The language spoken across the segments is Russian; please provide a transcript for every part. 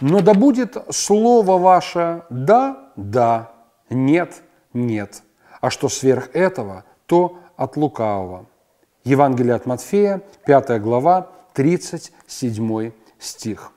Но да будет слово ваше «да», «да», «нет», «нет», а что сверх этого, то от лукавого. Евангелие от Матфея, 5 глава, 37 стих.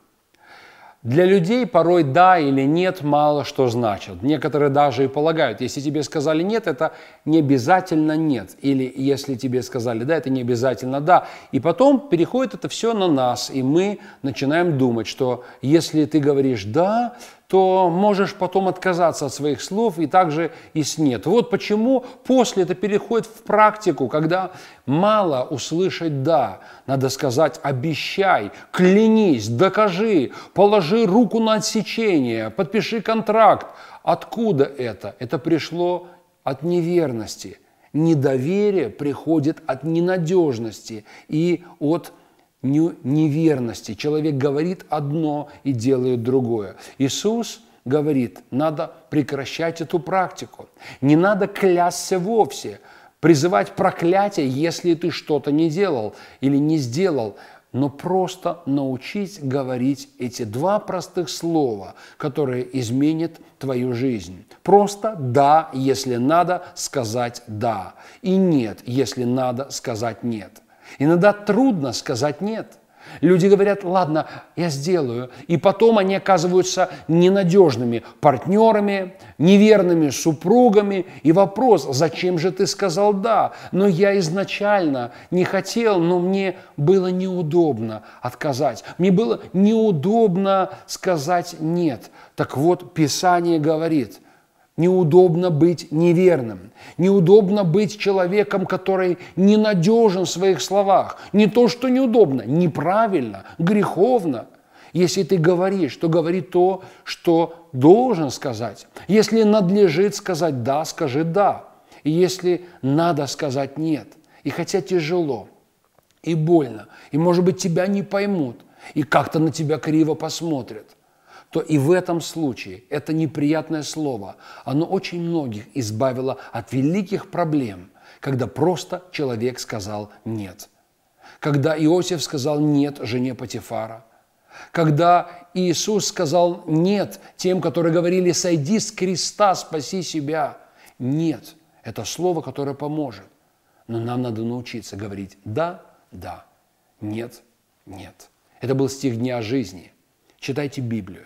Для людей порой «да» или «нет» мало что значит. Некоторые даже и полагают, если тебе сказали «нет», это не обязательно «нет». Или если тебе сказали «да», это не обязательно «да». И потом переходит это все на нас, и мы начинаем думать, что если ты говоришь «да», то можешь потом отказаться от своих слов и также и с «нет». Вот почему после это переходит в практику, когда мало услышать «да», надо сказать «обещай», «клянись», «докажи», «положи руку на отсечение», «подпиши контракт». Откуда это? Это пришло от неверности. Недоверие приходит от ненадежности и от неверности. Человек говорит одно и делает другое. Иисус говорит, надо прекращать эту практику. Не надо клясться вовсе, призывать проклятие, если ты что-то не делал или не сделал, но просто научить говорить эти два простых слова, которые изменят твою жизнь. Просто «да», если надо сказать «да», и «нет», если надо сказать «нет». Иногда трудно сказать «нет». Люди говорят, ладно, я сделаю. И потом они оказываются ненадежными партнерами, неверными супругами. И вопрос, зачем же ты сказал «да»? Но я изначально не хотел, но мне было неудобно отказать. Мне было неудобно сказать «нет». Так вот, Писание говорит – Неудобно быть неверным. Неудобно быть человеком, который ненадежен в своих словах. Не то, что неудобно, неправильно, греховно. Если ты говоришь, то говори то, что должен сказать. Если надлежит сказать «да», скажи «да». И если надо сказать «нет». И хотя тяжело, и больно, и, может быть, тебя не поймут, и как-то на тебя криво посмотрят – то и в этом случае это неприятное слово, оно очень многих избавило от великих проблем, когда просто человек сказал «нет». Когда Иосиф сказал «нет» жене Патифара, когда Иисус сказал «нет» тем, которые говорили «сойди с креста, спаси себя». Нет, это слово, которое поможет. Но нам надо научиться говорить «да», «да», «нет», «нет». Это был стих Дня жизни. Читайте Библию